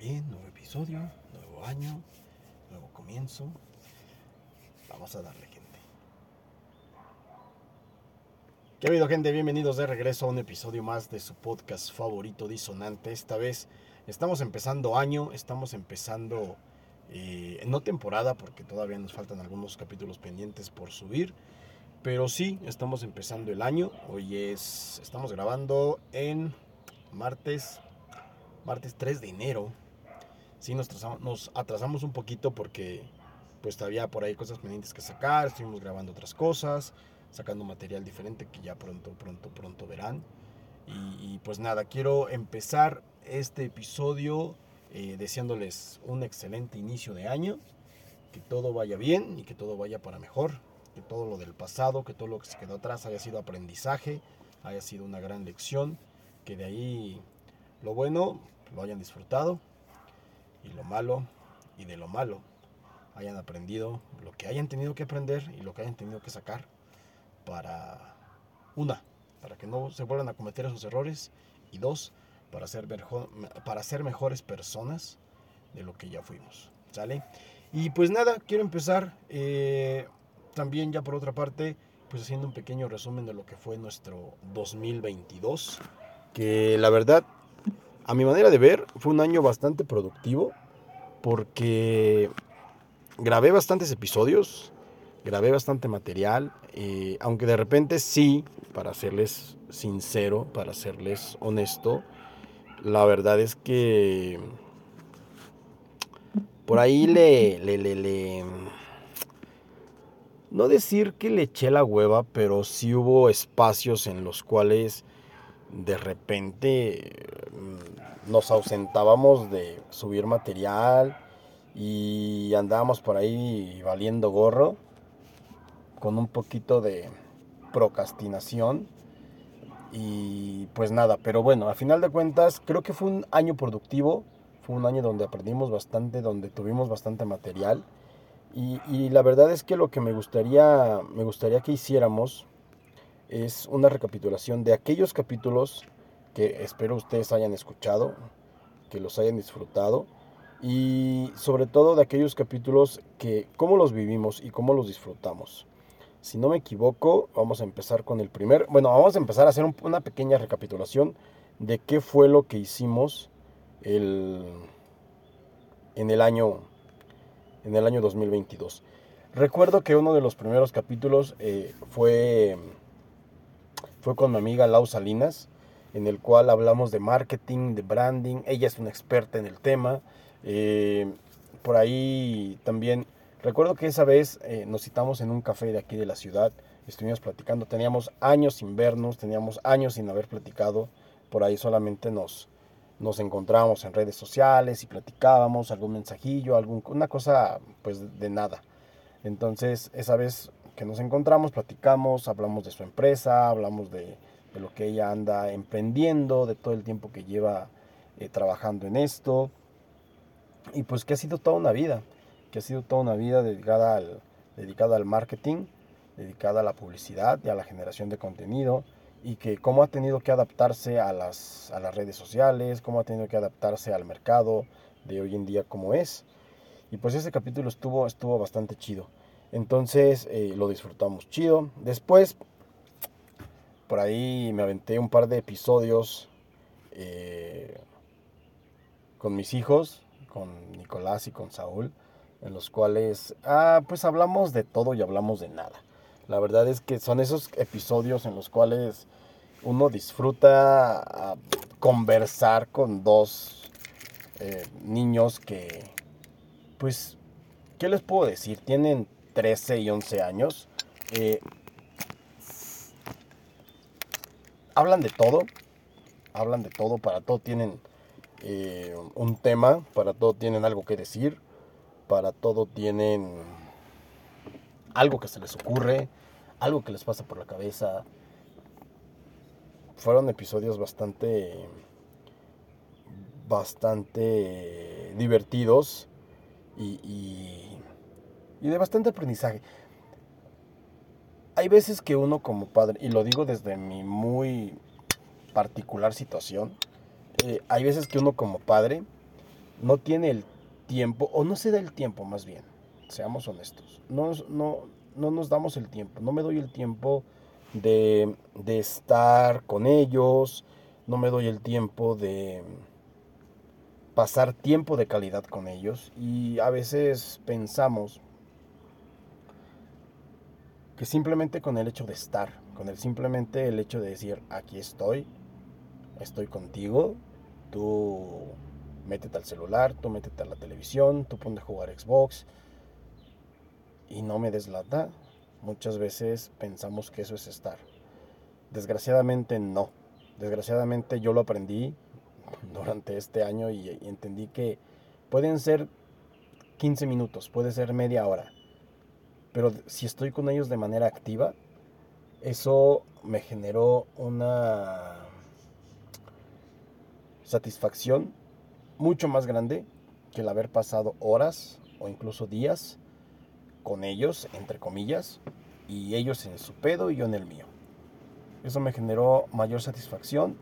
bien, nuevo episodio, nuevo año, nuevo comienzo. Vamos a darle, gente. ¿Qué ha gente? Bienvenidos de regreso a un episodio más de su podcast favorito disonante. Esta vez estamos empezando año, estamos empezando eh, no temporada porque todavía nos faltan algunos capítulos pendientes por subir. Pero sí, estamos empezando el año. Hoy es, estamos grabando en martes, martes 3 de enero sí nos, nos atrasamos un poquito porque pues todavía por ahí cosas pendientes que sacar, estuvimos grabando otras cosas, sacando material diferente que ya pronto, pronto, pronto verán. Y, pues nada, quiero empezar este episodio eh, deseándoles un excelente inicio de año, que todo vaya bien y que todo vaya para mejor, que todo lo del pasado, que todo lo que se quedó atrás haya sido aprendizaje, haya sido una gran lección, que de ahí lo bueno lo hayan disfrutado y lo malo y de lo malo hayan aprendido lo que hayan tenido que aprender y lo que hayan tenido que sacar para una, para que no se vuelvan a cometer esos errores y dos, para ser, para ser mejores personas de lo que ya fuimos. ¿Sale? Y pues nada, quiero empezar eh, también ya por otra parte, pues haciendo un pequeño resumen de lo que fue nuestro 2022, que la verdad a mi manera de ver, fue un año bastante productivo porque grabé bastantes episodios, grabé bastante material, eh, aunque de repente sí, para serles sincero, para serles honesto, la verdad es que por ahí le, le, le, le, no decir que le eché la hueva, pero sí hubo espacios en los cuales de repente mm, nos ausentábamos de subir material y andábamos por ahí valiendo gorro con un poquito de procrastinación y pues nada, pero bueno, a final de cuentas creo que fue un año productivo, fue un año donde aprendimos bastante, donde tuvimos bastante material y, y la verdad es que lo que me gustaría, me gustaría que hiciéramos es una recapitulación de aquellos capítulos que espero ustedes hayan escuchado, que los hayan disfrutado y sobre todo de aquellos capítulos que cómo los vivimos y cómo los disfrutamos. Si no me equivoco, vamos a empezar con el primer, bueno, vamos a empezar a hacer una pequeña recapitulación de qué fue lo que hicimos el, en el año en el año 2022. Recuerdo que uno de los primeros capítulos eh, fue fue con mi amiga Lau Salinas, en el cual hablamos de marketing, de branding. Ella es una experta en el tema. Eh, por ahí también, recuerdo que esa vez eh, nos citamos en un café de aquí de la ciudad. Estuvimos platicando, teníamos años sin vernos, teníamos años sin haber platicado. Por ahí solamente nos, nos encontrábamos en redes sociales y platicábamos algún mensajillo, alguna cosa pues de nada. Entonces esa vez que nos encontramos, platicamos, hablamos de su empresa, hablamos de, lo que ella anda emprendiendo, de todo el tiempo que lleva eh, trabajando en esto. Y pues que ha sido toda una vida, que ha sido toda una vida dedicada al, dedicada al marketing, dedicada a la publicidad y a la generación de contenido y que cómo ha tenido que adaptarse a las, a las redes sociales, cómo ha tenido que adaptarse al mercado de hoy en día como es. Y pues ese capítulo estuvo, estuvo bastante chido. Entonces eh, lo disfrutamos chido. Después, por ahí me aventé un par de episodios eh, con mis hijos, con Nicolás y con Saúl, en los cuales, ah, pues hablamos de todo y hablamos de nada. La verdad es que son esos episodios en los cuales uno disfruta ah, conversar con dos eh, niños que, pues, ¿qué les puedo decir? Tienen 13 y 11 años. Eh, hablan de todo, hablan de todo, para todo tienen eh, un tema, para todo tienen algo que decir, para todo tienen algo que se les ocurre, algo que les pasa por la cabeza. Fueron episodios bastante, bastante divertidos y y de bastante aprendizaje. Hay veces que uno como padre, y lo digo desde mi muy particular situación, eh, hay veces que uno como padre no tiene el tiempo, o no se da el tiempo más bien, seamos honestos, no, no, no nos damos el tiempo, no me doy el tiempo de, de estar con ellos, no me doy el tiempo de pasar tiempo de calidad con ellos y a veces pensamos que simplemente con el hecho de estar, con el simplemente el hecho de decir aquí estoy, estoy contigo, tú métete al celular, tú métete a la televisión, tú ponte a jugar Xbox y no me deslata. Muchas veces pensamos que eso es estar. Desgraciadamente no. Desgraciadamente yo lo aprendí durante este año y, entendí que pueden ser 15 minutos, puede ser media hora. Pero si estoy con ellos de manera activa, eso me generó una satisfacción mucho más grande que el haber pasado horas o incluso días con ellos, entre comillas, y ellos en su pedo y yo en el mío. Eso me generó mayor satisfacción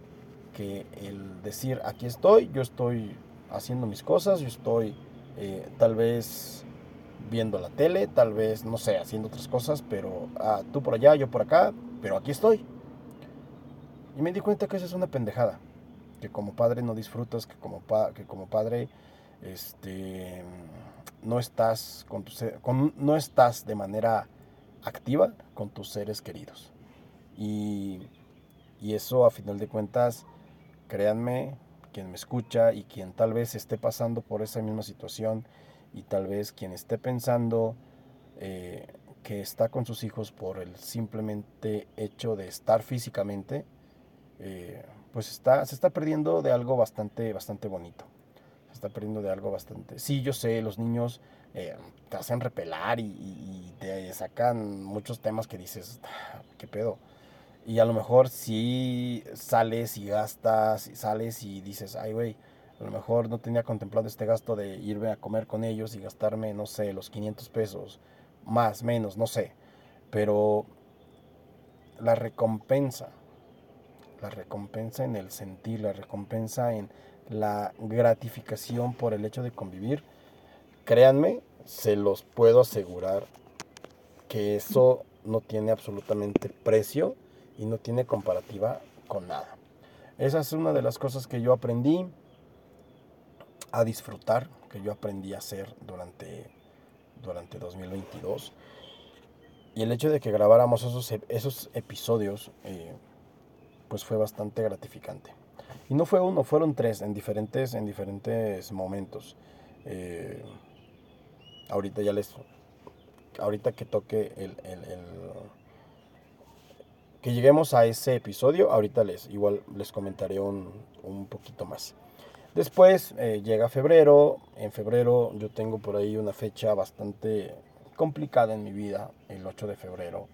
que el decir, aquí estoy, yo estoy haciendo mis cosas, yo estoy eh, tal vez viendo la tele, tal vez, no sé, haciendo otras cosas, pero ah, tú por allá, yo por acá, pero aquí estoy. Y me di cuenta que esa es una pendejada, que como padre no disfrutas, que como, que como padre este, no, estás con con, no estás de manera activa con tus seres queridos. Y, y eso a final de cuentas, créanme, quien me escucha y quien tal vez esté pasando por esa misma situación y tal vez quien esté pensando eh, que está con sus hijos por el simplemente hecho de estar físicamente, eh, pues está, se está perdiendo de algo bastante, bastante bonito. Se está perdiendo de algo bastante... Sí, yo sé, los niños eh, te hacen repelar y, te sacan muchos temas que dices, ¿qué pedo? Y a lo mejor si sales y gastas, sales y dices, ay, güey, a lo mejor no tenía contemplado este gasto de irme a comer con ellos y gastarme, no sé, los 500 pesos, más, menos, no sé. Pero la recompensa, la recompensa en el sentir, la recompensa en la gratificación por el hecho de convivir, créanme, se los puedo asegurar que eso no tiene absolutamente precio y no tiene comparativa con nada. Esa es una de las cosas que yo aprendí a disfrutar, que yo aprendí a hacer durante, durante 2022. Y el hecho de que grabáramos esos, esos episodios, eh, pues fue bastante gratificante. Y no fue uno, fueron tres en diferentes, en diferentes momentos. Eh, ahorita ya les, ahorita que toque el que lleguemos a ese episodio, ahorita les igual les comentaré un, un poquito más. Después eh, llega febrero, en febrero yo tengo por ahí una fecha bastante complicada en mi vida, el 8 de febrero,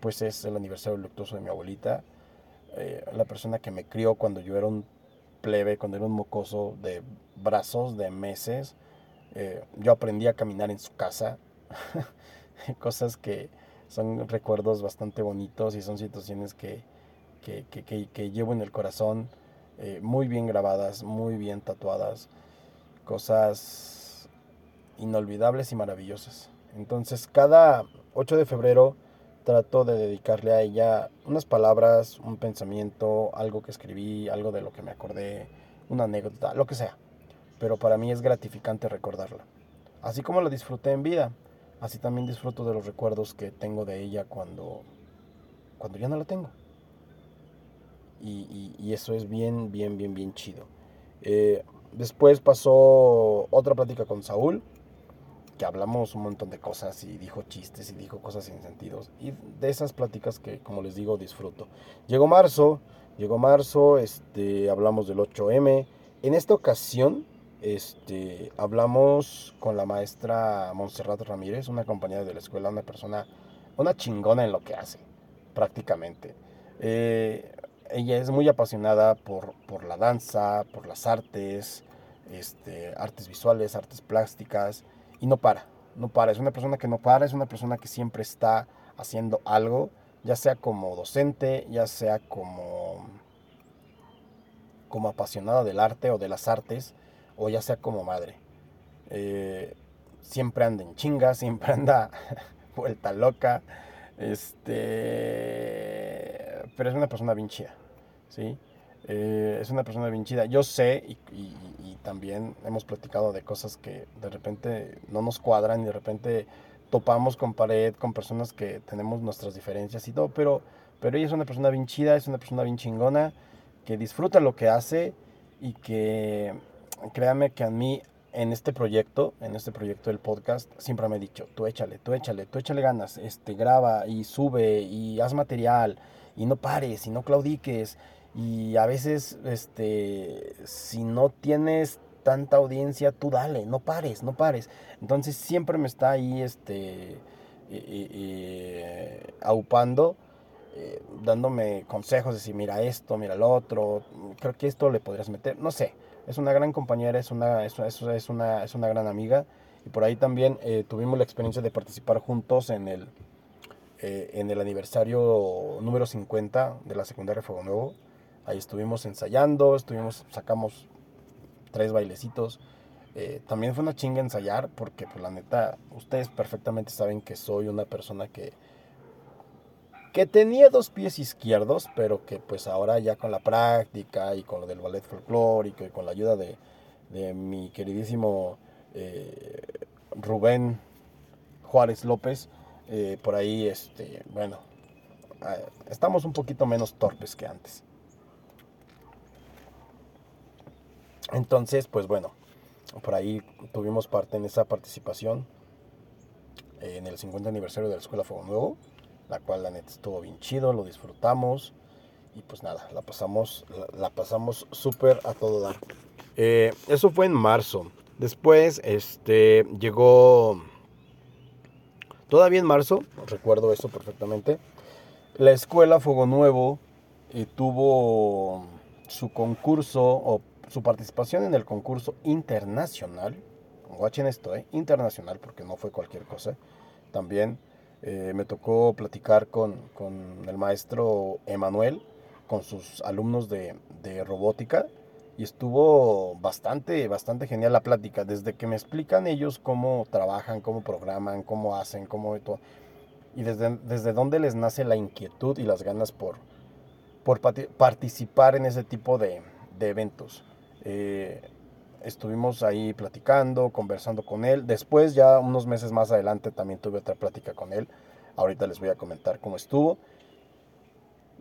pues es el aniversario luctuoso de mi abuelita, eh, la persona que me crió cuando yo era un plebe, cuando era un mocoso de brazos, de meses, eh, yo aprendí a caminar en su casa, cosas que son recuerdos bastante bonitos y son situaciones que, que, llevo en el corazón, eh, muy bien grabadas, muy bien tatuadas, cosas inolvidables y maravillosas. Entonces cada 8 de febrero trato de dedicarle a ella unas palabras, un pensamiento, algo que escribí, algo de lo que me acordé, una anécdota, lo que sea. Pero para mí es gratificante recordarla. Así como la disfruté en vida así también disfruto de los recuerdos que tengo de ella cuando, cuando ya no la tengo. Y, eso es bien, bien, bien, bien chido. Eh, después pasó otra plática con Saúl, que hablamos un montón de cosas y dijo chistes y dijo cosas sin sentidos. Y de esas pláticas que, como les digo, disfruto. Llegó marzo, llegó marzo, este, hablamos del 8M. En esta ocasión este, hablamos con la maestra Montserrat Ramírez, una compañera de la escuela, una persona, una chingona en lo que hace, prácticamente. Eh, ella es muy apasionada por, por, la danza, por las artes, este, artes visuales, artes plásticas, y no para, no para. Es una persona que no para, es una persona que siempre está haciendo algo, ya sea como docente, ya sea como, como apasionada del arte o de las artes o ya sea como madre. Eh, siempre anda en chinga, siempre anda vuelta loca. Este, pero es una persona bien chida, ¿sí? Eh, es una persona bien chida. Yo sé y, también hemos platicado de cosas que de repente no nos cuadran y de repente topamos con pared, con personas que tenemos nuestras diferencias y todo, pero, pero ella es una persona bien chida, es una persona bien chingona, que disfruta lo que hace y que créame que a mí en este proyecto, en este proyecto del podcast, siempre me he dicho, tú échale, tú échale, tú échale ganas, este, graba y sube y haz material y no pares y no claudiques y a veces, este, si no tienes tanta audiencia, tú dale, no pares, no pares. Entonces siempre me está ahí, este, aupando, eh, dándome consejos de decir, mira esto, mira lo otro, creo que esto le podrías meter, no sé es una gran compañera, es una, es, es, una, es una gran amiga. Y por ahí también eh, tuvimos la experiencia de participar juntos en el, eh, en el aniversario número 50 de la secundaria Fuego Nuevo. Ahí estuvimos ensayando, estuvimos, sacamos tres bailecitos. Eh, también fue una chinga ensayar porque, pues la neta, ustedes perfectamente saben que soy una persona que que tenía dos pies izquierdos, pero que pues ahora ya con la práctica y con lo del ballet folclórico y con la ayuda de, mi queridísimo eh, Rubén Juárez López, eh, por ahí, este, bueno, estamos un poquito menos torpes que antes. Entonces, pues bueno, por ahí tuvimos parte en esa participación en el 50 aniversario de la Escuela Fuego Nuevo la cual la neta estuvo bien chido, lo disfrutamos y pues nada, la pasamos, la, pasamos súper a todo dar. Eh, eso fue en marzo. Después, este, llegó, todavía en marzo, recuerdo eso perfectamente, la escuela Fuego Nuevo eh, tuvo su concurso o su participación en el concurso internacional, watchen esto, eh, internacional, porque no fue cualquier cosa, también eh, me tocó platicar con, el maestro Emanuel, con sus alumnos de, robótica, y estuvo bastante, bastante genial la plática, desde que me explican ellos cómo trabajan, cómo programan, cómo hacen, cómo todo, y desde, desde dónde les nace la inquietud y las ganas por, por participar en ese tipo de, eventos. Eh, estuvimos ahí platicando, conversando con él. Después, ya unos meses más adelante, también tuve otra plática con él. Ahorita les voy a comentar cómo estuvo.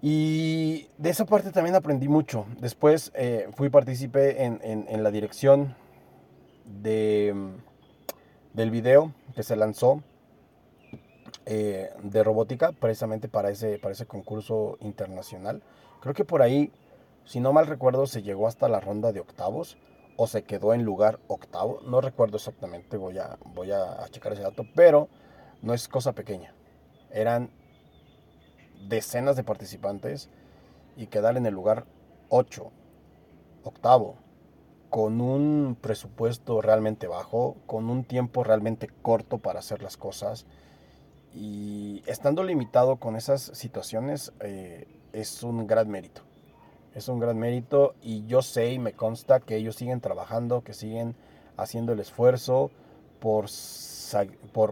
Y de esa parte también aprendí mucho. Después eh, fui partícipe en, la dirección de, del video que se lanzó eh, de robótica, precisamente para ese, para ese concurso internacional. Creo que por ahí, si no mal recuerdo, se llegó hasta la ronda de octavos o se quedó en lugar octavo. No recuerdo exactamente, voy a, voy a, checar ese dato, pero no es cosa pequeña. Eran decenas de participantes y quedar en el lugar 8, octavo, con un presupuesto realmente bajo, con un tiempo realmente corto para hacer las cosas y estando limitado con esas situaciones eh, es un gran mérito es un gran mérito y yo sé y me consta que ellos siguen trabajando, que siguen haciendo el esfuerzo por,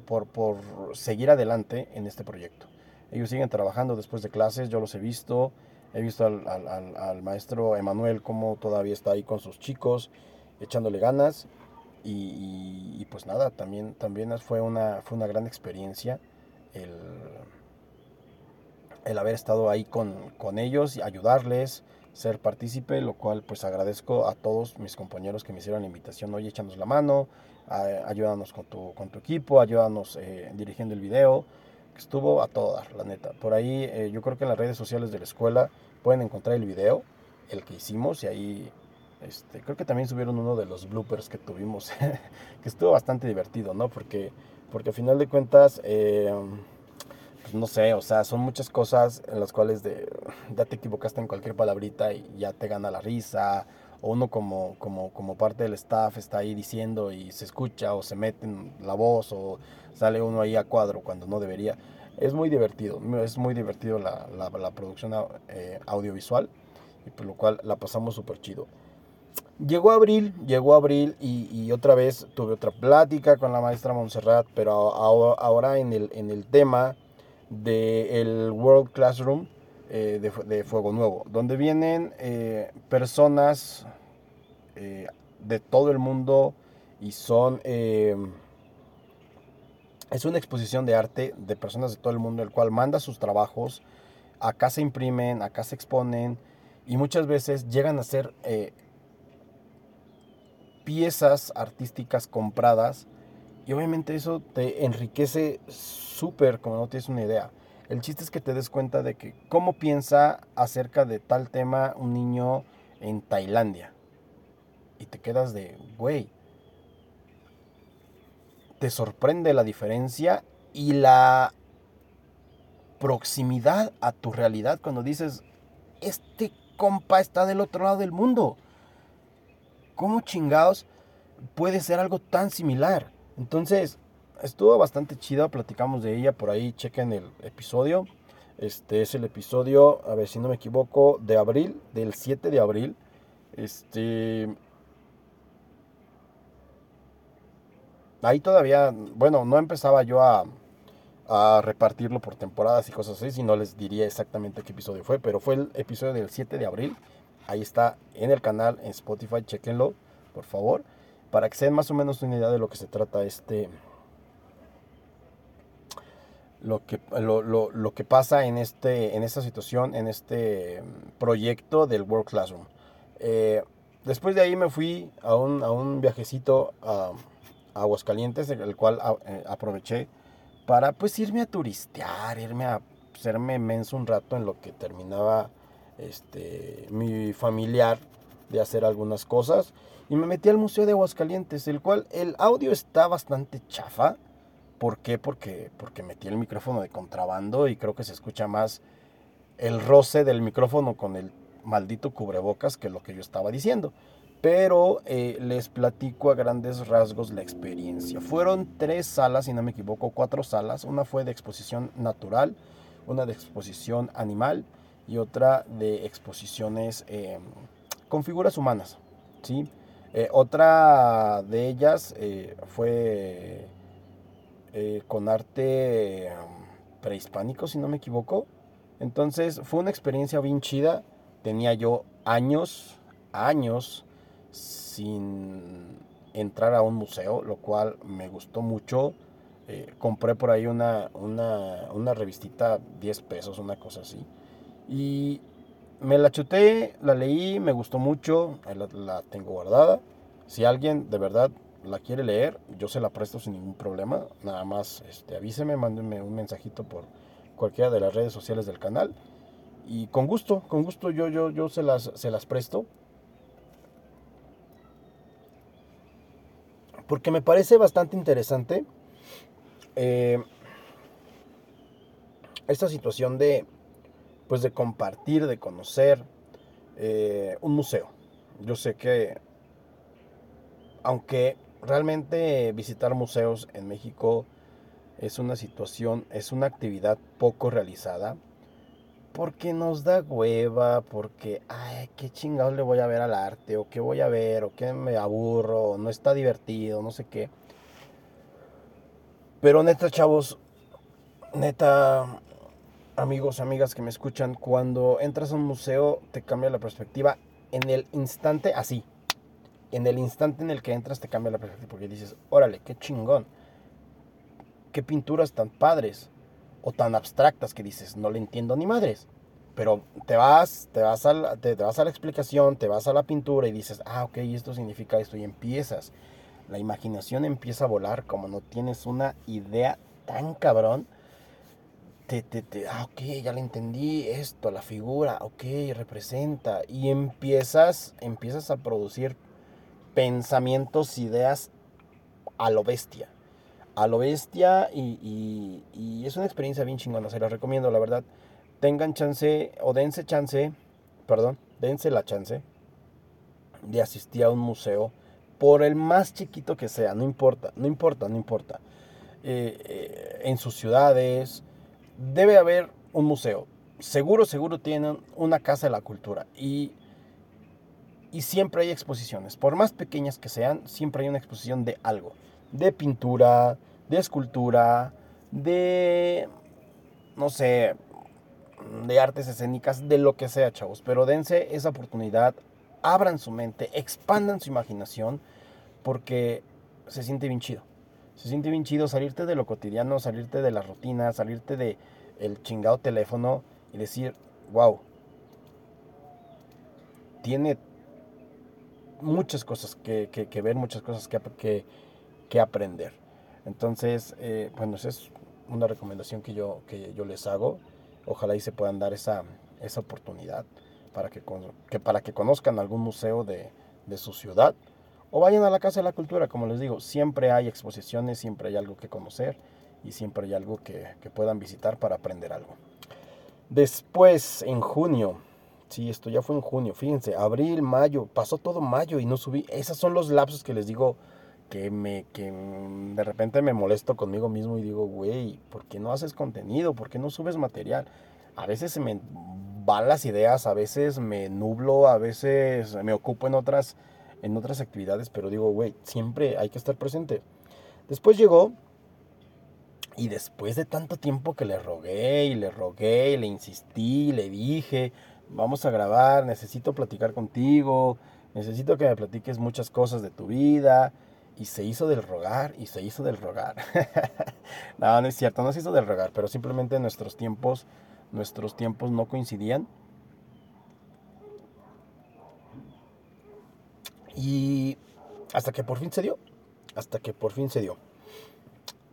por, seguir adelante en este proyecto. Ellos siguen trabajando después de clases, yo los he visto, he visto al, maestro Emanuel como todavía está ahí con sus chicos, echándole ganas y, pues nada, también, también fue, una, fue una gran experiencia el, el haber estado ahí con, con ellos y ayudarles, ser partícipe, lo cual pues agradezco a todos mis compañeros que me hicieron la invitación. Oye, échanos la mano, ayúdanos con tu, con tu equipo, ayúdanos eh, dirigiendo el video, estuvo a todo dar, la neta. Por ahí eh, yo creo que en las redes sociales de la escuela pueden encontrar el video, el que hicimos, y ahí este, creo que también subieron uno de los bloopers que tuvimos, que estuvo bastante divertido, ¿no? Porque, porque a final de cuentas... Eh, pues, no sé, o sea, son muchas cosas en las cuales ya te equivocaste en cualquier palabrita y ya te gana la risa, o uno como, como, como parte del staff está ahí diciendo y se escucha o se mete en la voz o sale uno ahí a cuadro cuando no debería. Es muy divertido, es muy divertido la, la, producción eh, audiovisual y por lo cual la pasamos súper chido. Llegó abril, llegó abril y, otra vez tuve otra plática con la maestra Montserrat, pero ahora, en, el, en el tema del World Classroom eh, de, Fuego Nuevo, donde vienen eh, personas eh, de todo el mundo y son... es una exposición de arte de personas de todo el mundo, el cual manda sus trabajos, acá se imprimen, acá se exponen y muchas veces llegan a ser piezas artísticas compradas y obviamente eso te enriquece súper como no tienes una idea. El chiste es que te des cuenta de que cómo piensa acerca de tal tema un niño en Tailandia. Y te quedas de, güey, te sorprende la diferencia y la proximidad a tu realidad cuando dices, este compa está del otro lado del mundo. ¿Cómo chingados puede ser algo tan similar? Entonces, estuvo bastante chida, platicamos de ella por ahí, chequen el episodio. Este es el episodio, a ver si no me equivoco, de abril, del 7 de abril. Este. Ahí todavía, bueno, no empezaba yo a, a repartirlo por temporadas y cosas así, si no les diría exactamente qué episodio fue, pero fue el episodio del 7 de abril. Ahí está en el canal, en Spotify, chequenlo, por favor, para que se den más o menos una idea de lo que se trata este... Lo que, lo, que pasa en, este, en esta situación, en este proyecto del World Classroom. Eh, después de ahí me fui a un, a un viajecito a, Aguascalientes, el cual eh, aproveché para pues irme a turistear, irme a serme menso un rato en lo que terminaba este, mi familiar de hacer algunas cosas y me metí al Museo de Aguascalientes, el cual el audio está bastante chafa. ¿Por qué? Porque, porque metí el micrófono de contrabando y creo que se escucha más el roce del micrófono con el maldito cubrebocas que lo que yo estaba diciendo. Pero eh, les platico a grandes rasgos la experiencia. Fueron tres salas, si no me equivoco, cuatro salas. Una fue de exposición natural, una de exposición animal y otra de exposiciones em, con figuras humanas. ¿sí? Eh, otra de ellas eh, fue eh, con arte prehispánico, si no me equivoco. Entonces fue una experiencia bien chida. Tenía yo años, años sin entrar a un museo, lo cual me gustó mucho. compré por ahí una, una, una revistita, 10 pesos, una cosa así. Y me la chuté, la leí, me gustó mucho, la, tengo guardada. Si alguien de verdad la quiere leer, yo se la presto sin ningún problema. Nada más este, avíseme, mándenme un mensajito por cualquiera de las redes sociales del canal. Y con gusto, con gusto yo, yo, yo se, las, se las presto. Porque me parece bastante interesante eh, esta situación de pues de compartir, de conocer eh, un museo. Yo sé que, aunque realmente visitar museos en México es una situación, es una actividad poco realizada, porque nos da hueva, porque, ay, qué chingados le voy a ver al arte, o qué voy a ver, o qué me aburro, o no está divertido, no sé qué. Pero neta, chavos, neta, amigos, amigas que me escuchan, cuando entras a un museo te cambia la perspectiva en el instante así. En el instante en el que entras te cambia la perspectiva porque dices, órale, qué chingón. Qué pinturas tan padres o tan abstractas que dices, no le entiendo ni madres. Pero te vas, te vas, a la, te, vas a la explicación, te vas a la pintura y dices, ah, ok, esto significa esto y empiezas. La imaginación empieza a volar como no tienes una idea tan cabrón te, te, ah, ok, ya le entendí esto, la figura, ok, representa. Y empiezas, empiezas a producir pensamientos, ideas a lo bestia. A lo bestia y, y, es una experiencia bien chingona, se la recomiendo, la verdad. Tengan chance o dense chance, perdón, dense la chance de asistir a un museo, por el más chiquito que sea, no importa, no importa, no importa. Eh, eh, en sus ciudades, debe haber un museo. Seguro, seguro tienen una casa de la cultura. Y Y siempre hay exposiciones, por más pequeñas que sean, siempre hay una exposición de algo, de pintura, de escultura, de, no sé, de artes escénicas, de lo que sea, chavos. Pero dense esa oportunidad, abran su mente, expandan su imaginación, porque se siente bien chido. Se siente bien chido salirte de lo cotidiano, salirte de la rutina, salirte de el chingado teléfono y decir, wow, tiene muchas cosas que, ver, muchas cosas que, que aprender. Entonces, eh, bueno, esa es una recomendación que yo, que yo les hago. Ojalá y se puedan dar esa, esa oportunidad para que, que, para que conozcan algún museo de, de su ciudad o vayan a la Casa de la Cultura, como les digo, siempre hay exposiciones, siempre hay algo que conocer y siempre hay algo que, que puedan visitar para aprender algo. Después, en junio, sí, esto ya fue en junio, fíjense, abril, mayo, pasó todo mayo y no subí. Esos son los lapsos que les digo que me que de repente me molesto conmigo mismo y digo, güey, ¿por qué no haces contenido? ¿Por qué no subes material? A veces se me van las ideas, a veces me nublo, a veces me ocupo en otras en otras actividades, pero digo, güey, siempre hay que estar presente. Después llegó y después de tanto tiempo que le rogué y le rogué y le insistí, le dije, vamos a grabar, necesito platicar contigo, necesito que me platiques muchas cosas de tu vida. Y se hizo del rogar y se hizo del rogar. no, no es cierto, no se hizo del rogar, pero simplemente nuestros tiempos, nuestros tiempos no coincidían. Y hasta que por fin se dio, hasta que por fin se dio.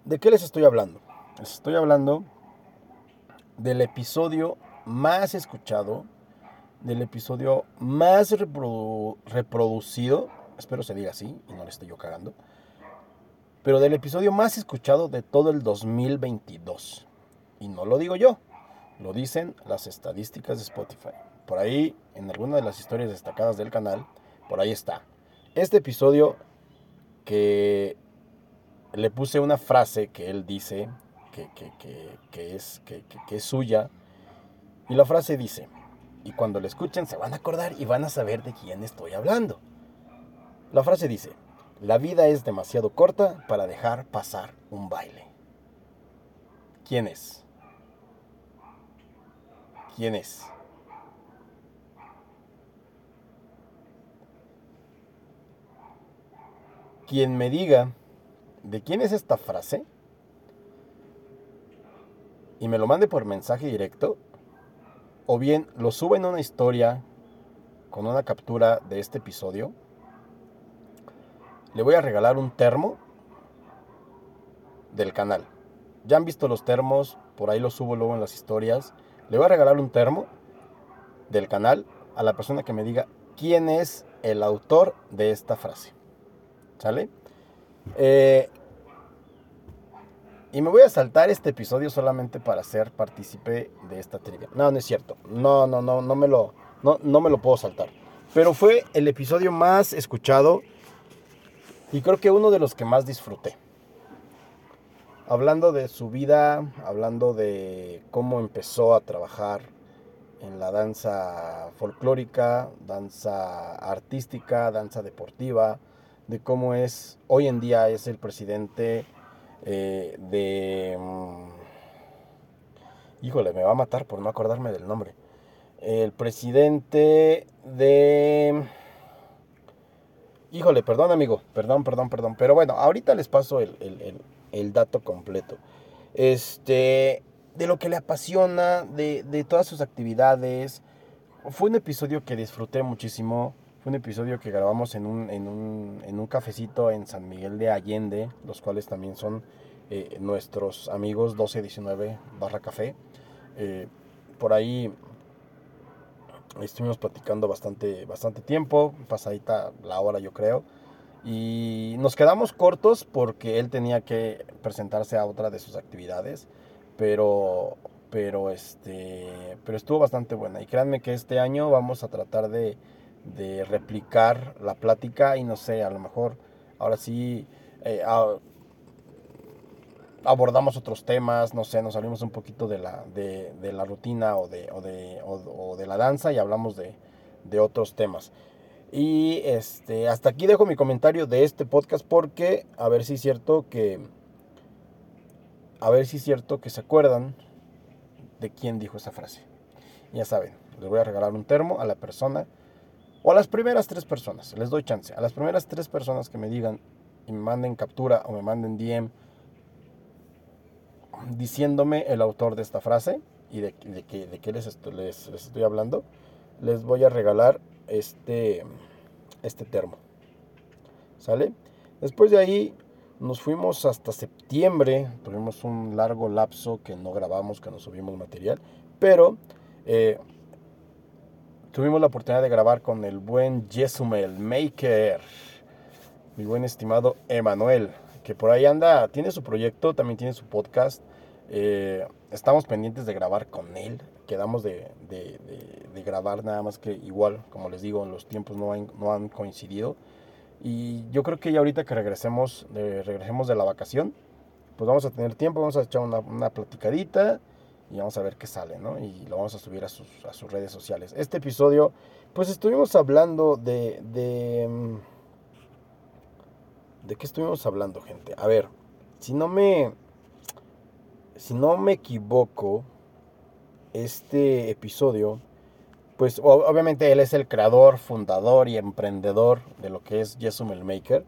¿De qué les estoy hablando? Les estoy hablando del episodio más escuchado, del episodio más reproducido, espero se diga así y no le estoy yo cagando, pero del episodio más escuchado de todo el 2022. Y no lo digo yo, lo dicen las estadísticas de Spotify. Por ahí, en alguna de las historias destacadas del canal, por ahí está. Este episodio que le puse una frase que él dice que, es, que, es suya. Y la frase dice, y cuando la escuchen se van a acordar y van a saber de quién estoy hablando. La frase dice, la vida es demasiado corta para dejar pasar un baile. ¿Quién es? ¿Quién es? Quien me diga de quién es esta frase y me lo mande por mensaje directo, o bien lo suba en una historia con una captura de este episodio, le voy a regalar un termo del canal. Ya han visto los termos, por ahí los subo luego en las historias. Le voy a regalar un termo del canal a la persona que me diga quién es el autor de esta frase. ¿Sale? Eh, y me voy a saltar este episodio solamente para ser partícipe de esta trivia. No, no es cierto. No, no, no, no me lo, no, no me lo puedo saltar. Pero fue el episodio más escuchado y creo que uno de los que más disfruté. Hablando de su vida, hablando de cómo empezó a trabajar en la danza folclórica, danza artística, danza deportiva, de cómo es, hoy en día es el presidente eh, de... Mm, híjole, me va a matar por no acordarme del nombre. El presidente de... Híjole, perdón amigo, perdón, perdón, perdón. Pero bueno, ahorita les paso el, el dato completo. Este, de lo que le apasiona, de, de todas sus actividades. Fue un episodio que disfruté muchísimo. Un episodio que grabamos en un, en un, en un cafecito en San Miguel de Allende, los cuales también son eh, nuestros amigos 1219 barra café. Eh, por ahí estuvimos platicando bastante, bastante tiempo, pasadita la hora yo creo. Y nos quedamos cortos porque él tenía que presentarse a otra de sus actividades, pero, pero, este, pero estuvo bastante buena. Y créanme que este año vamos a tratar de, de replicar la plática y no sé, a lo mejor ahora sí eh, abordamos otros temas, no sé, nos salimos un poquito de la, de, la rutina o de, o de, la danza y hablamos de, de otros temas. Y este, hasta aquí dejo mi comentario de este podcast porque a ver si es cierto que a ver si es cierto que se acuerdan de quién dijo esa frase. Ya saben, les voy a regalar un termo a la persona o a las primeras tres personas, les doy chance, a las primeras tres personas que me digan y me manden captura o me manden DM diciéndome el autor de esta frase y de, de, qué les estoy, hablando, les voy a regalar este, este termo. ¿Sale? Después de ahí nos fuimos hasta septiembre, tuvimos un largo lapso que no grabamos, que no subimos material, pero eh, tuvimos la oportunidad de grabar con el buen Jesumel Maker, mi buen estimado Emanuel, que por ahí anda, tiene su proyecto, también tiene su podcast. Eh, estamos pendientes de grabar con él. Quedamos de, grabar nada más que igual, como les digo, los tiempos no han, coincidido. Y yo creo que ya ahorita que regresemos, regresemos de la vacación, pues vamos a tener tiempo, vamos a echar una platicadita y vamos a ver qué sale, ¿no? Y lo vamos a subir a sus, redes sociales. Este episodio, pues estuvimos hablando de, de... Mm, ¿De qué estuvimos hablando, gente? A ver, si no me si no me equivoco, este episodio, pues obviamente él es el creador, fundador y emprendedor de lo que es Jesumel Maker.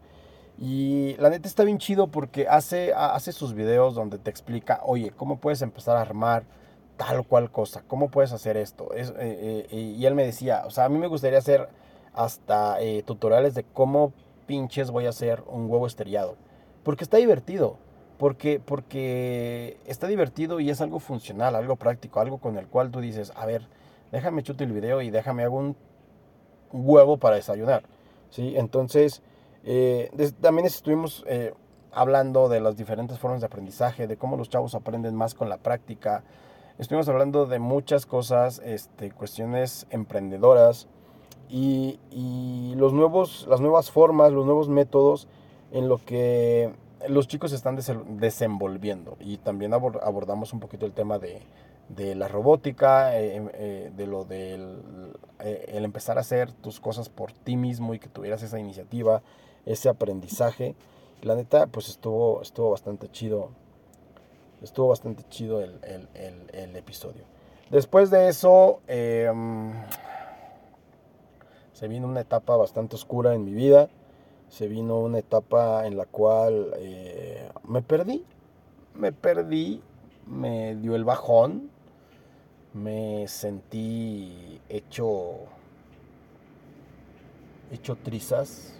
Y la neta está bien chido porque hace, hace sus videos donde te explica, oye, ¿cómo puedes empezar a armar tal cual cosa? ¿Cómo puedes hacer esto? Es, eh, eh, y él me decía, o sea, a mí me gustaría hacer hasta eh, tutoriales de cómo pinches voy a hacer un huevo estrellado. Porque está divertido. Porque, porque está divertido y es algo funcional, algo práctico, algo con el cual tú dices, a ver, déjame chute el video y déjame hago un huevo para desayunar. ¿sí? Entonces, eh, también estuvimos eh, hablando de las diferentes formas de aprendizaje, de cómo los chavos aprenden más con la práctica. Estuvimos hablando de muchas cosas, este, cuestiones emprendedoras y, y los nuevos, las nuevas formas, los nuevos métodos en lo que los chicos están desenvolviendo y también abordamos un poquito el tema de, la robótica, eh, em, eh, de lo del eh, empezar a hacer tus cosas por ti mismo y que tuvieras esa iniciativa, ese aprendizaje. La neta, pues estuvo, estuvo bastante chido. Estuvo bastante chido el, el episodio. Después de eso, em, se vino una etapa bastante oscura en mi vida se vino una etapa en la cual eh, me perdí, me perdí, me dio el bajón, me sentí hecho, hecho trizas,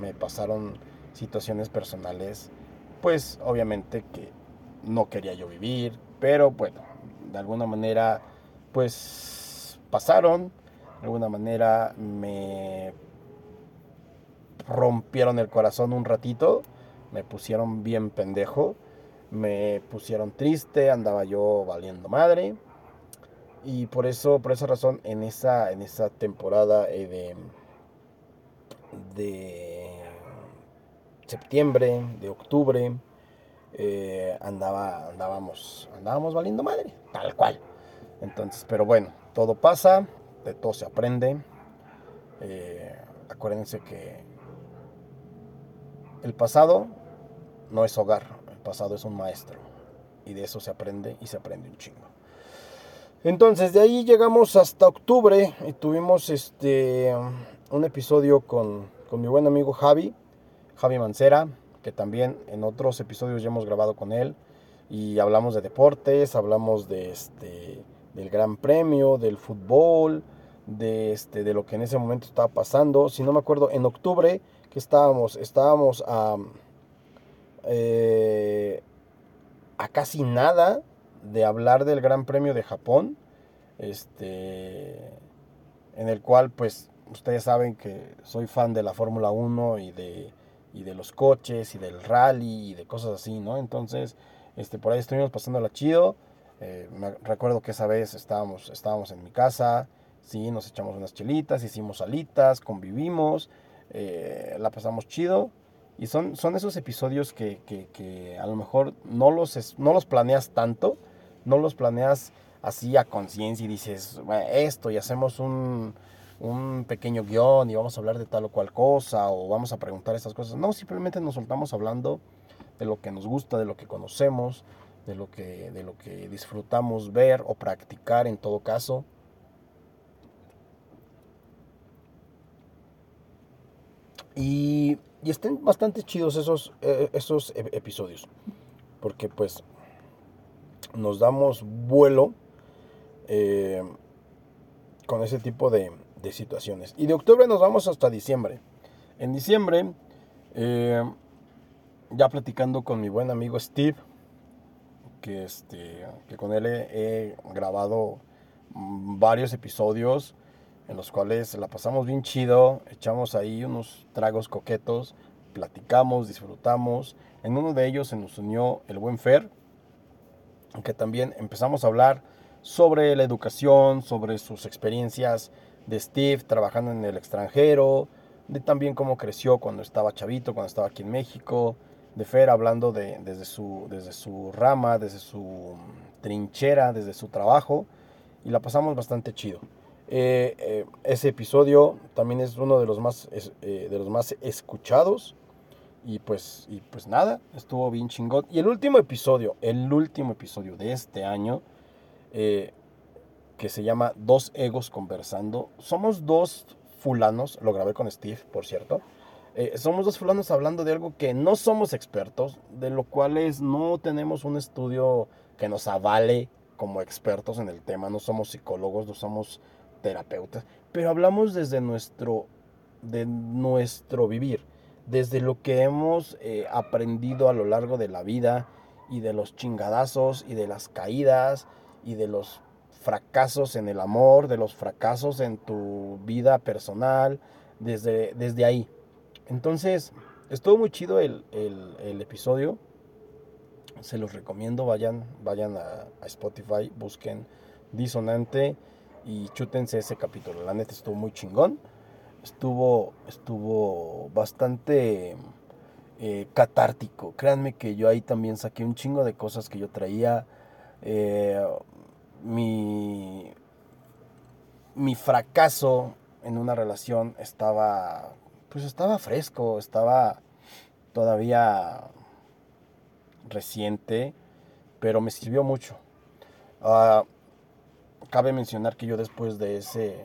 me pasaron situaciones personales, pues obviamente que no quería yo vivir, pero bueno, de alguna manera, pues pasaron, de alguna manera me rompieron el corazón un ratito, me pusieron bien pendejo, me pusieron triste, andaba yo valiendo madre. Y por eso, por esa razón, en esa, en esa temporada eh, de, de septiembre, de octubre, eh, andaba, andábamos, andábamos valiendo madre, tal cual. Entonces, pero bueno, todo pasa, de todo se aprende. Eh, acuérdense que el pasado no es hogar, el pasado es un maestro. Y de eso se aprende y se aprende un chingo. Entonces de ahí llegamos hasta octubre y tuvimos este un episodio con, con, mi buen amigo Javi, Javi Mancera, que también en otros episodios ya hemos grabado con él y hablamos de deportes, hablamos de este del Gran Premio, del fútbol, de este de lo que en ese momento estaba pasando. Si no me acuerdo, en octubre que estábamos, estábamos a, eh, a casi nada de hablar del Gran Premio de Japón, este, en el cual pues ustedes saben que soy fan de la Fórmula 1 y de, y de los coches y del rally y de cosas así, ¿no? Entonces, este, por ahí estuvimos pasándola chido. Eh, me recuerdo que esa vez estábamos, estábamos en mi casa, sí, nos echamos unas chelitas, hicimos alitas, convivimos. Eh, la pasamos chido. Y son, son esos episodios que, a lo mejor no los, no los planeas tanto, no los planeas así a conciencia y dices, esto y hacemos un, un pequeño guion y vamos a hablar de tal o cual cosa o vamos a preguntar estas cosas. No, simplemente nos soltamos hablando de lo que nos gusta, de lo que conocemos, de lo que, de lo que disfrutamos ver o practicar en todo caso. Y, y estén bastante chidos esos, eh, esos episodios. Porque pues nos damos vuelo eh, con ese tipo de, de, situaciones. Y de octubre nos vamos hasta diciembre. En diciembre, eh, ya platicando con mi buen amigo Steve, que, este, que con él he, grabado varios episodios en los cuales la pasamos bien chido, echamos ahí unos tragos coquetos, platicamos, disfrutamos. En uno de ellos se nos unió el buen Fer, que también empezamos a hablar sobre la educación, sobre sus experiencias de Steve trabajando en el extranjero, de también cómo creció cuando estaba chavito, cuando estaba aquí en México, de Fer hablando de, desde, su, desde su rama, desde su trinchera, desde su trabajo, y la pasamos bastante chido. Eh, eh, ese episodio también es uno de los más, eh, de los más escuchados. Y pues, y pues nada, estuvo bien chingón. Y el último episodio, el último episodio de este año, que se llama Dos Egos Conversando. Somos dos fulanos, lo grabé con Steve, por cierto. Eh, somos dos fulanos hablando de algo que no somos expertos, de lo cual no tenemos un estudio que nos avale como expertos en el tema, no somos psicólogos, no somos terapeutas, pero hablamos desde nuestro, de nuestro vivir, desde lo que hemos eh, aprendido a lo largo de la vida y de los chingadazos y de las caídas y de los fracasos en el amor, de los fracasos en tu vida personal, desde, desde ahí. Entonces, estuvo muy chido el, episodio. Se los recomiendo, vayan, vayan a, Spotify, busquen Disonante y chútense ese capítulo. La neta estuvo muy chingón. Estuvo, estuvo bastante eh, catártico. Créanme que yo ahí también saqué un chingo de cosas que yo traía. Eh, mi, mi fracaso en una relación estaba pues estaba fresco, estaba todavía reciente, pero me sirvió mucho. Ah, cabe mencionar que yo después de ese,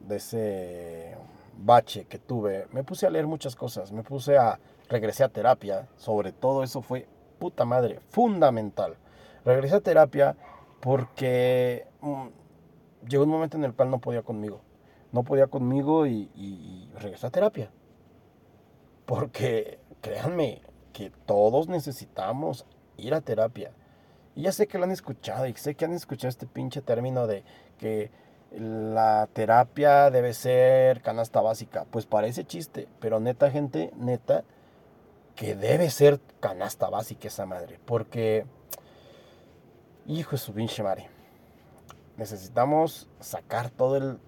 de ese bache que tuve, me puse a leer muchas cosas, me puse a, regresé a terapia, sobre todo eso fue puta madre, fundamental. Regresé a terapia porque mm, llegó un momento en el cual no podía conmigo no podía conmigo y, regresé a terapia. Porque créanme que todos necesitamos ir a terapia. Y ya sé que lo han escuchado y sé que han escuchado este pinche término de que la terapia debe ser canasta básica. Pues parece chiste, pero neta gente, neta, que debe ser canasta básica esa madre. Porque, hijo de su pinche madre, necesitamos sacar todo el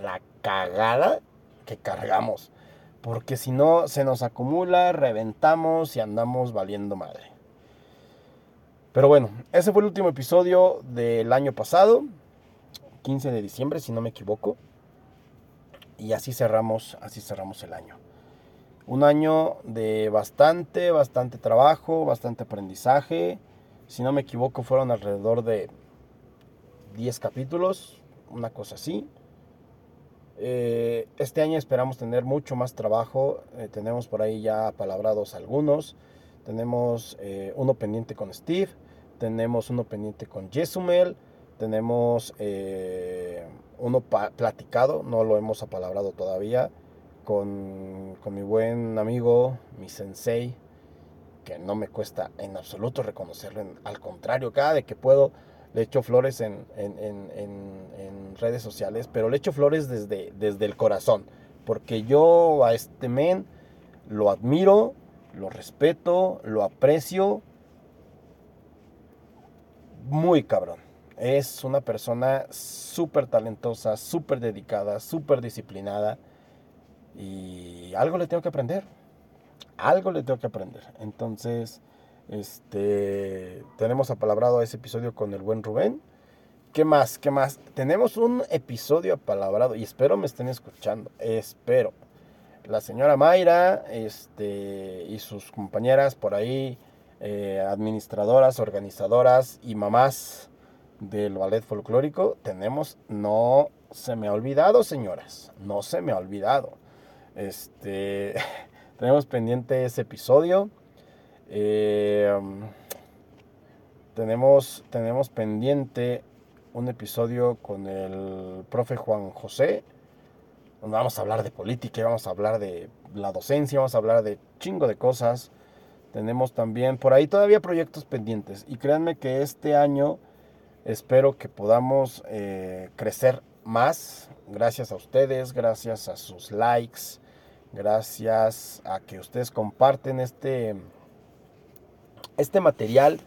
la cagada que cargamos. Porque si no, se nos acumula, reventamos y andamos valiendo madre. Pero bueno, ese fue el último episodio del año pasado, 15 de diciembre, si no me equivoco. Y así cerramos, así cerramos el año. Un año de bastante, bastante trabajo, bastante aprendizaje. Si no me equivoco, fueron alrededor de 10 capítulos, una cosa así. Eh, este año esperamos tener mucho más trabajo. Eh, tenemos por ahí ya palabrados algunos. Tenemos eh, uno pendiente con Steve. Tenemos uno pendiente con Jesumel. Tenemos uno platicado, no lo hemos apalabrado todavía, con, con mi buen amigo, mi sensei, que no me cuesta en absoluto reconocerlo. Al contrario, cada vez que puedo le echo flores en, redes sociales, pero le echo flores desde, desde el corazón, porque yo a este men lo admiro, lo respeto, lo aprecio, muy cabrón. Es una persona súper talentosa, súper dedicada, súper disciplinada y algo le tengo que aprender. Algo le tengo que aprender. Entonces, este, tenemos apalabrado ese episodio con el buen Rubén. ¿Qué más? ¿Qué más? Tenemos un episodio apalabrado y espero me estén escuchando. Espero. La señora Mayra este, y sus compañeras por ahí, eh, administradoras, organizadoras y mamás del ballet folclórico, tenemos, no se me ha olvidado, señoras, no se me ha olvidado. Este, tenemos pendiente ese episodio. Eh, tenemos, tenemos pendiente un episodio con el profe Juan José, donde vamos a hablar de política, vamos a hablar de la docencia, vamos a hablar de chingo de cosas. Tenemos también por ahí todavía proyectos pendientes y créanme que este año espero que podamos eh, crecer más gracias a ustedes, gracias a sus likes, gracias a que ustedes comparten este, este material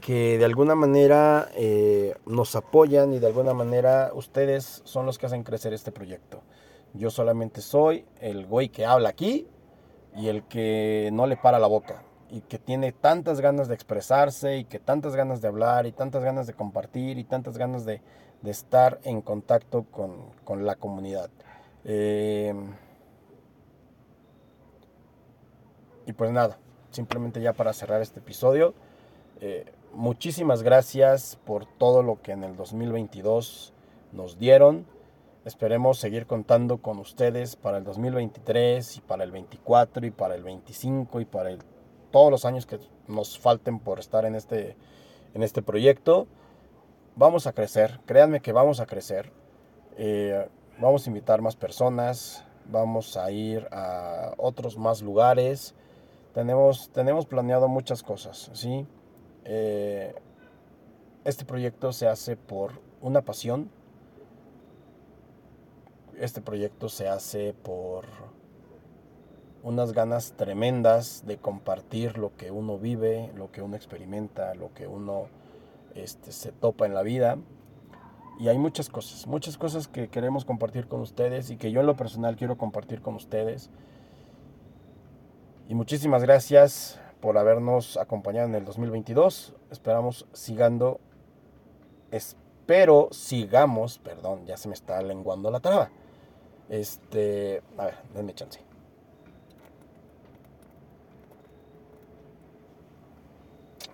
que de alguna manera eh, nos apoyan y de alguna manera ustedes son los que hacen crecer este proyecto. Yo solamente soy el güey que habla aquí y el que no le para la boca y que tiene tantas ganas de expresarse y que tantas ganas de hablar y tantas ganas de compartir y tantas ganas de, estar en contacto con, la comunidad. Eh, y pues nada, simplemente ya para cerrar este episodio. Eh, muchísimas gracias por todo lo que en el 2022 nos dieron. Esperemos seguir contando con ustedes para el 2023 y para el 24 y para el 25 y para todos los años que nos falten por estar en este, en este proyecto. Vamos a crecer, créanme que vamos a crecer. Eh, vamos a invitar más personas, vamos a ir a otros más lugares. Tenemos, tenemos planeado muchas cosas, ¿sí? Eh, este proyecto se hace por una pasión. Este proyecto se hace por unas ganas tremendas de compartir lo que uno vive, lo que uno experimenta, lo que uno este, se topa en la vida. Y hay muchas cosas, muchas cosas que queremos compartir con ustedes y que yo en lo personal quiero compartir con ustedes. Y muchísimas gracias por habernos acompañado en el 2022. Esperamos sigando, espero sigamos, perdón, ya se me está lenguando la traba. Este, a ver, denme chance.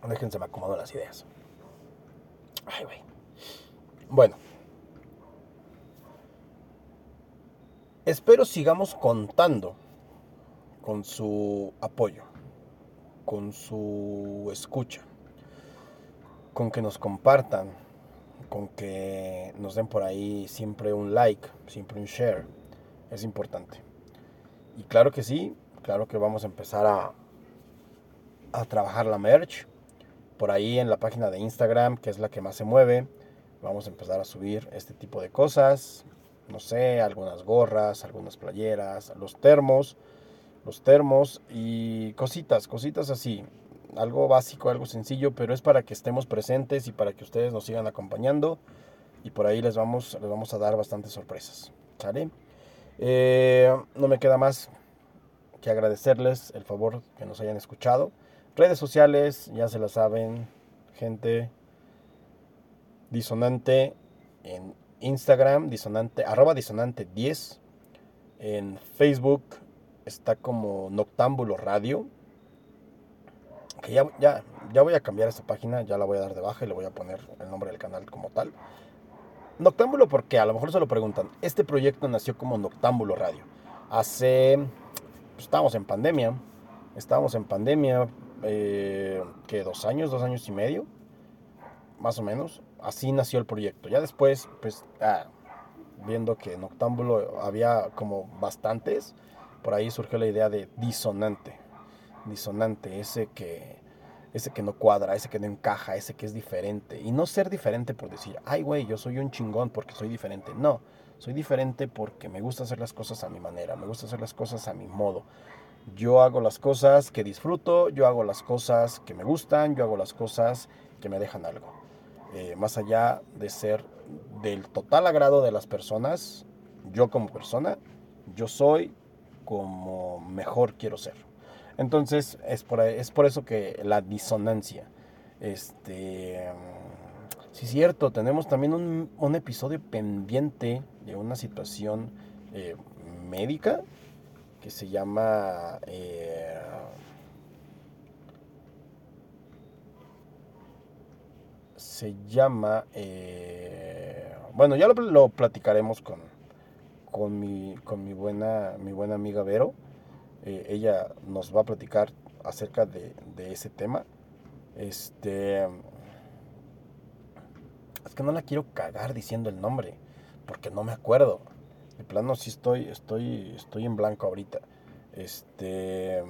Déjense me acomodo las ideas. Ay, güey. Bueno. Espero sigamos contando con su apoyo con su escucha, con que nos compartan, con que nos den por ahí siempre un like, siempre un share. Es importante. Y claro que sí, claro que vamos a empezar a, a trabajar la merch. Por ahí en la página de Instagram, que es la que más se mueve, vamos a empezar a subir este tipo de cosas. No sé, algunas gorras, algunas playeras, los termos los termos y cositas, cositas así. Algo básico, algo sencillo, pero es para que estemos presentes y para que ustedes nos sigan acompañando. Y por ahí les vamos, les vamos a dar bastantes sorpresas. ¿Sale? Eh, no me queda más que agradecerles el favor que nos hayan escuchado. Redes sociales, ya se la saben, gente. Disonante en Instagram, disonante, arroba disonante 10. En Facebook, está como Noctámbulo Radio. Que ya, ya, ya voy a cambiar esta página, ya la voy a dar de baja y le voy a poner el nombre del canal como tal. Noctámbulo porque a lo mejor se lo preguntan. Este proyecto nació como Noctámbulo Radio. Hace... Pues, estábamos en pandemia. Estábamos en pandemia. Eh, que dos años, dos años y medio. Más o menos. Así nació el proyecto. Ya después, pues... Ah, viendo que Noctámbulo había como bastantes por ahí surgió la idea de disonante. Disonante, ese que, ese que no cuadra, ese que no encaja, ese que es diferente. Y no ser diferente por decir, ay, güey, yo soy un chingón porque soy diferente. No, soy diferente porque me gusta hacer las cosas a mi manera, me gusta hacer las cosas a mi modo. Yo hago las cosas que disfruto, yo hago las cosas que me gustan, yo hago las cosas que me dejan algo. Eh, más allá de ser del total agrado de las personas, yo como persona, yo soy como mejor quiero ser. Entonces es por, es por eso que la disonancia. Este, Sí, cierto, tenemos también un, episodio pendiente de una situación eh, médica que se llama... Eh, se llama... Eh, bueno, ya lo, platicaremos con, con, mi, con mi, buena, mi buena amiga Vero. ella nos va a platicar acerca de, ese tema. Este es que no la quiero cagar diciendo el nombre, porque no me acuerdo. De plano sí estoy, estoy, estoy en blanco ahorita. Este.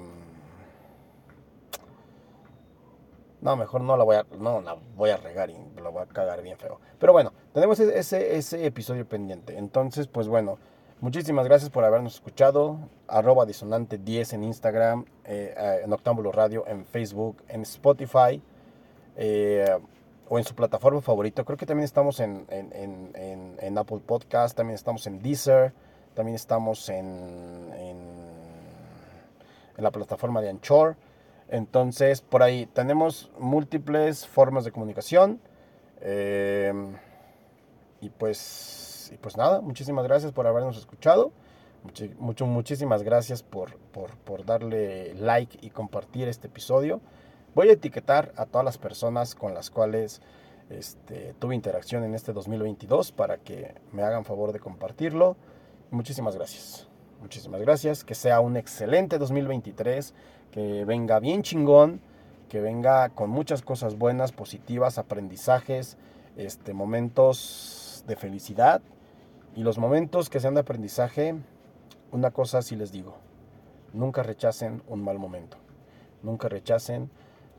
No, mejor no la voy no la voy a regar y la voy a cagar bien feo. Pero bueno, tenemos e-, ese, ese episodio pendiente. Entonces, pues bueno, muchísimas gracias por habernos escuchado. Arroba disonante 10 en Instagram, eh, eh, en Octámbulo Radio, en Facebook, en Spotify. Eh, o en su plataforma favorita. Creo que también estamos en, Apple Podcast, también estamos en Deezer, también estamos en, en, la plataforma de Anchor. Entonces, por ahí tenemos múltiples formas de comunicación. Y, pues, y pues nada, muchísimas gracias por habernos escuchado. Mucho, muchísimas gracias por, por, por darle like y compartir este episodio. Voy a etiquetar a todas las personas con las cuales este, tuve interacción en este 2022 para que me hagan favor de compartirlo. Muchísimas gracias. Muchísimas gracias. Que sea un excelente 2023. Que venga bien chingón. Que venga con muchas cosas buenas, positivas, aprendizajes, este, momentos de felicidad. Y los momentos que sean de aprendizaje, una cosa sí les digo. Nunca rechacen un mal momento. Nunca rechacen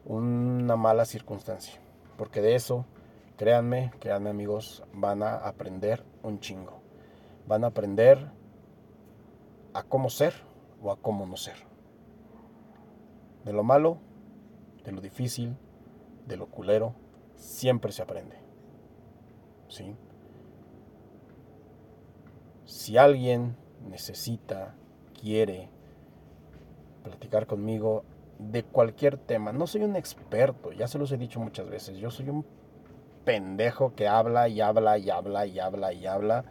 una mala circunstancia. Porque de eso, créanme, créanme amigos, van a aprender un chingo. Van a aprender a cómo ser o a cómo no ser. De lo malo, de lo difícil, de lo culero, siempre se aprende. ¿Sí? Si alguien necesita, quiere platicar conmigo, de cualquier tema. No soy un experto, ya se los he dicho muchas veces. Yo soy un pendejo que habla y habla y habla y habla y habla.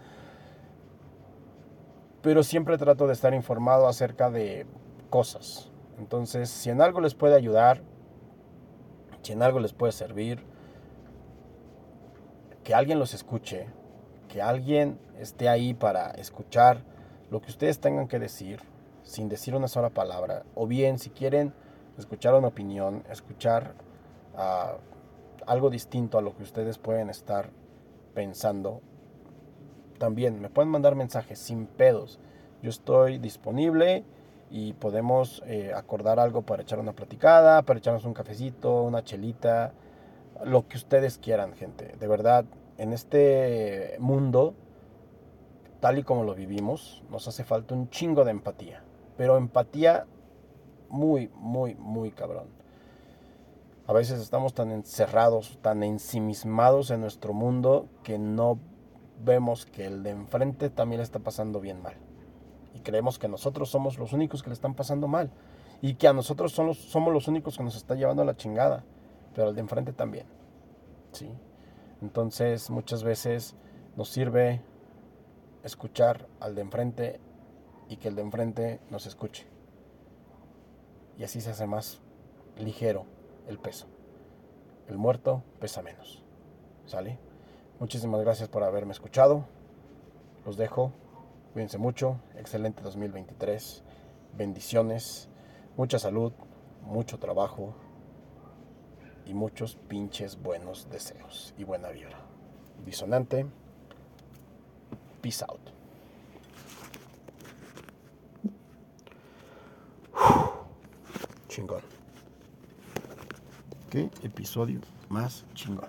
Pero siempre trato de estar informado acerca de cosas. Entonces, si en algo les puede ayudar, si en algo les puede servir, que alguien los escuche, que alguien esté ahí para escuchar lo que ustedes tengan que decir, sin decir una sola palabra, o bien si quieren escuchar una opinión, escuchar ah, algo distinto a lo que ustedes pueden estar pensando. También me pueden mandar mensajes sin pedos. Yo estoy disponible y podemos eh, acordar algo para echar una platicada, para echarnos un cafecito, una chelita, lo que ustedes quieran, gente. De verdad, en este mundo, tal y como lo vivimos, nos hace falta un chingo de empatía. Pero empatía muy, muy, muy cabrón. A veces estamos tan encerrados, tan ensimismados en nuestro mundo que no vemos que el de enfrente también le está pasando bien mal. Y creemos que nosotros somos los únicos que le están pasando mal. Y que a nosotros somos, los únicos que nos está llevando a la chingada. Pero el de enfrente también. ¿sí? Entonces muchas veces nos sirve escuchar al de enfrente y que el de enfrente nos escuche y así se hace más ligero el peso. El muerto pesa menos. ¿Sale? Muchísimas gracias por haberme escuchado. Los dejo. Cuídense mucho. Excelente 2023. Bendiciones. Mucha salud. Mucho trabajo. Y muchos pinches buenos deseos. Y buena vibra. Disonante. Peace out. chingón. ¿Qué episodio más chingón?